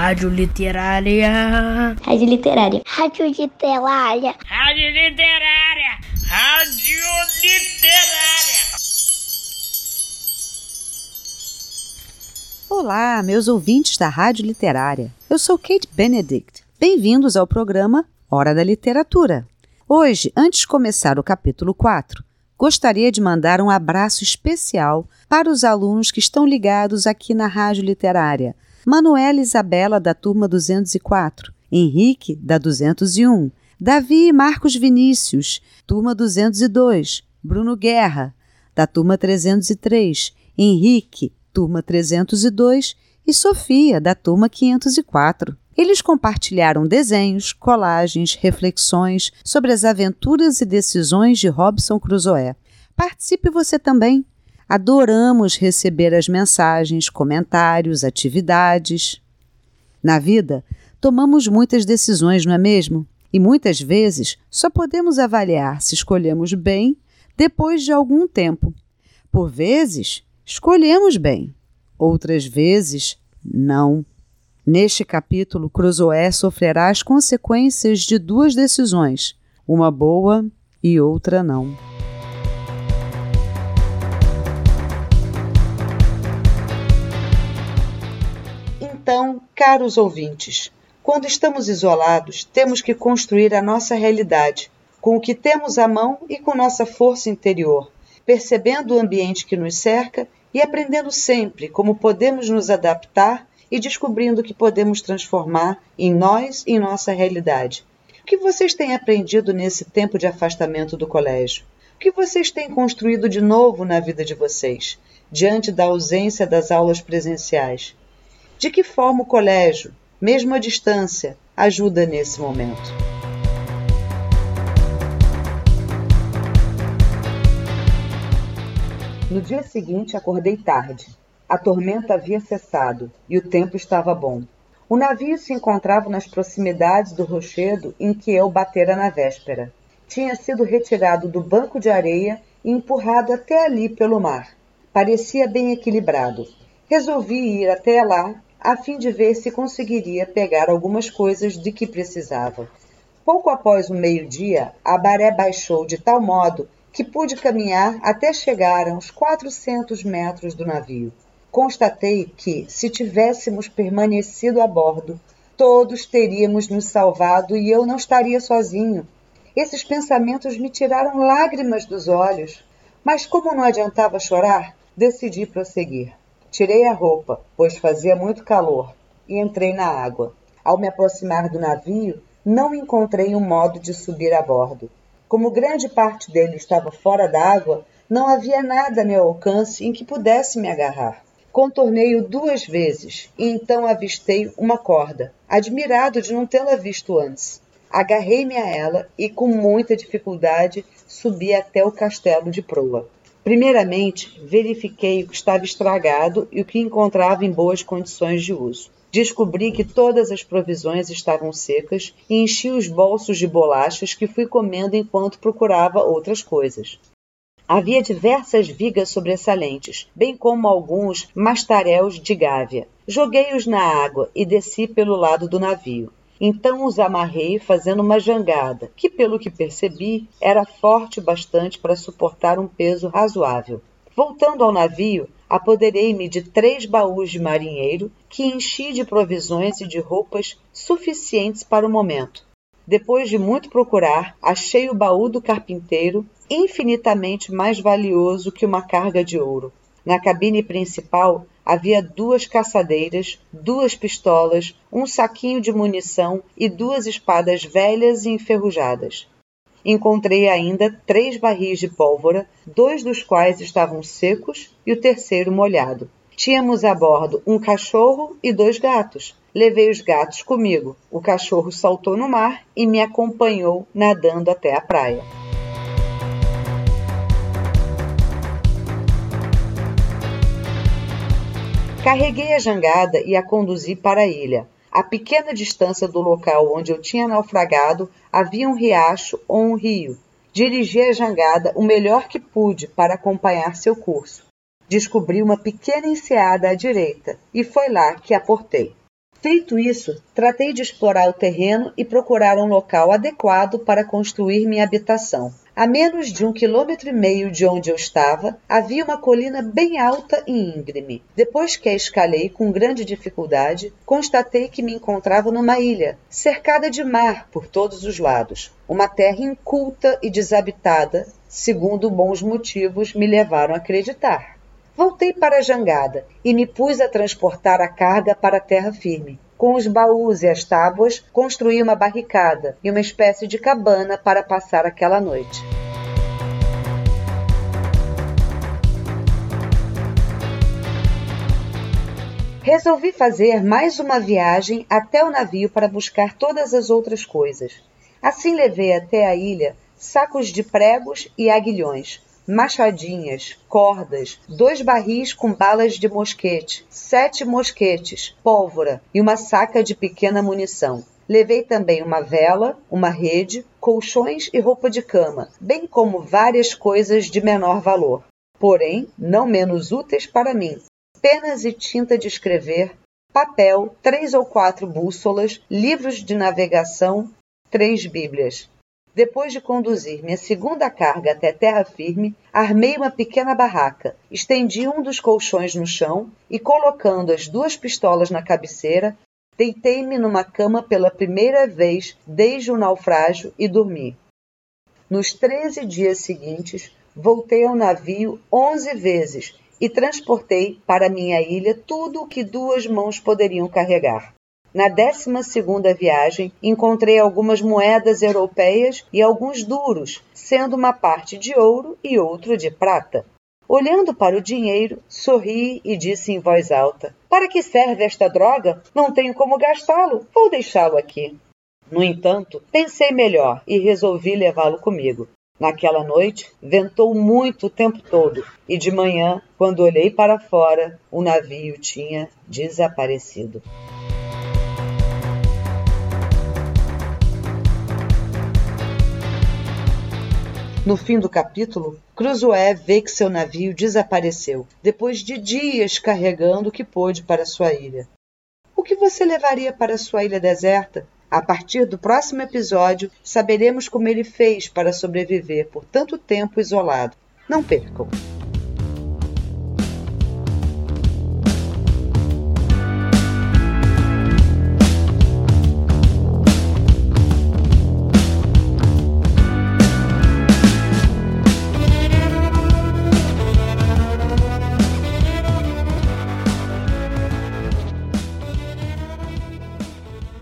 Rádio Literária. Rádio Literária. Rádio Literária. Rádio Literária. Rádio Literária. Olá, meus ouvintes da Rádio Literária. Eu sou Kate Benedict. Bem-vindos ao programa Hora da Literatura. Hoje, antes de começar o capítulo 4, gostaria de mandar um abraço especial para os alunos que estão ligados aqui na Rádio Literária. Manuela Isabela, da turma 204, Henrique, da 201, Davi e Marcos Vinícius, turma 202, Bruno Guerra, da turma 303, Henrique, turma 302 e Sofia, da turma 504. Eles compartilharam desenhos, colagens, reflexões sobre as aventuras e decisões de Robson Crusoe. Participe você também. Adoramos receber as mensagens, comentários, atividades. Na vida, tomamos muitas decisões, não é mesmo? E muitas vezes só podemos avaliar se escolhemos bem depois de algum tempo. Por vezes, escolhemos bem, outras vezes, não. Neste capítulo, Cruzoé sofrerá as consequências de duas decisões, uma boa e outra não. Caros ouvintes, quando estamos isolados, temos que construir a nossa realidade, com o que temos à mão e com nossa força interior, percebendo o ambiente que nos cerca e aprendendo sempre como podemos nos adaptar e descobrindo que podemos transformar em nós e em nossa realidade. O que vocês têm aprendido nesse tempo de afastamento do colégio? O que vocês têm construído de novo na vida de vocês, diante da ausência das aulas presenciais? De que forma o colégio, mesmo à distância, ajuda nesse momento? No dia seguinte, acordei tarde. A tormenta havia cessado e o tempo estava bom. O navio se encontrava nas proximidades do rochedo em que eu batera na véspera. Tinha sido retirado do banco de areia e empurrado até ali pelo mar. Parecia bem equilibrado. Resolvi ir até lá a fim de ver se conseguiria pegar algumas coisas de que precisava. Pouco após o meio-dia, a maré baixou de tal modo que pude caminhar até chegar a uns 400 metros do navio constatei que, se tivéssemos permanecido a bordo, todos teríamos nos salvado e eu não estaria sozinho. Esses pensamentos me tiraram lágrimas dos olhos, mas como não adiantava chorar, decidi prosseguir. Tirei a roupa, pois fazia muito calor, e entrei na água. Ao me aproximar do navio, não encontrei um modo de subir a bordo. Como grande parte dele estava fora d'água, não havia nada a meu alcance em que pudesse me agarrar. Contornei-o duas vezes e então avistei uma corda, admirado de não tê-la visto antes. Agarrei-me a ela e, com muita dificuldade, subi até o castelo de proa. Primeiramente, verifiquei o que estava estragado e o que encontrava em boas condições de uso. Descobri que todas as provisões estavam secas e enchi os bolsos de bolachas que fui comendo enquanto procurava outras coisas. Havia diversas vigas sobressalentes, bem como alguns mastaréus de gávea. Joguei-os na água e desci pelo lado do navio. Então os amarrei fazendo uma jangada, que, pelo que percebi, era forte bastante para suportar um peso razoável. Voltando ao navio, apoderei-me de três baús de marinheiro que enchi de provisões e de roupas suficientes para o momento. Depois de muito procurar, achei o baú do carpinteiro, infinitamente mais valioso que uma carga de ouro. Na cabine principal havia duas caçadeiras, duas pistolas, um saquinho de munição e duas espadas velhas e enferrujadas. Encontrei ainda três barris de pólvora, dois dos quais estavam secos e o terceiro molhado. Tínhamos a bordo um cachorro e dois gatos. Levei os gatos comigo. O cachorro saltou no mar e me acompanhou nadando até a praia. Carreguei a jangada e a conduzi para a ilha. A pequena distância do local onde eu tinha naufragado havia um riacho ou um rio. Dirigi a jangada o melhor que pude para acompanhar seu curso. Descobri uma pequena enseada à direita e foi lá que aportei. Feito isso, tratei de explorar o terreno e procurar um local adequado para construir minha habitação. A menos de um quilômetro e meio de onde eu estava, havia uma colina bem alta e íngreme. Depois que a escalei com grande dificuldade, constatei que me encontrava numa ilha, cercada de mar por todos os lados. Uma terra inculta e desabitada, segundo bons motivos me levaram a acreditar. Voltei para a jangada e me pus a transportar a carga para a terra firme. Com os baús e as tábuas, construí uma barricada e uma espécie de cabana para passar aquela noite. Resolvi fazer mais uma viagem até o navio para buscar todas as outras coisas. Assim levei até a ilha sacos de pregos e aguilhões, machadinhas, cordas, dois barris com balas de mosquete, sete mosquetes, pólvora e uma saca de pequena munição. Levei também uma vela, uma rede, colchões e roupa de cama, bem como várias coisas de menor valor, porém não menos úteis para mim: penas e tinta de escrever, papel, três ou quatro bússolas, livros de navegação, três Bíblias. Depois de conduzir minha segunda carga até terra firme, armei uma pequena barraca, estendi um dos colchões no chão e, colocando as duas pistolas na cabeceira, deitei-me numa cama pela primeira vez desde o naufrágio e dormi. Nos treze dias seguintes, voltei ao navio onze vezes e transportei para minha ilha tudo o que duas mãos poderiam carregar. Na décima segunda viagem, encontrei algumas moedas europeias e alguns duros, sendo uma parte de ouro e outro de prata. Olhando para o dinheiro, sorri e disse em voz alta: Para que serve esta droga? Não tenho como gastá-lo. Vou deixá-lo aqui. No entanto, pensei melhor e resolvi levá-lo comigo. Naquela noite, ventou muito o tempo todo e de manhã, quando olhei para fora, o navio tinha desaparecido. No fim do capítulo, Cruzoé vê que seu navio desapareceu, depois de dias carregando o que pôde para sua ilha. O que você levaria para sua ilha deserta? A partir do próximo episódio, saberemos como ele fez para sobreviver por tanto tempo isolado. Não percam!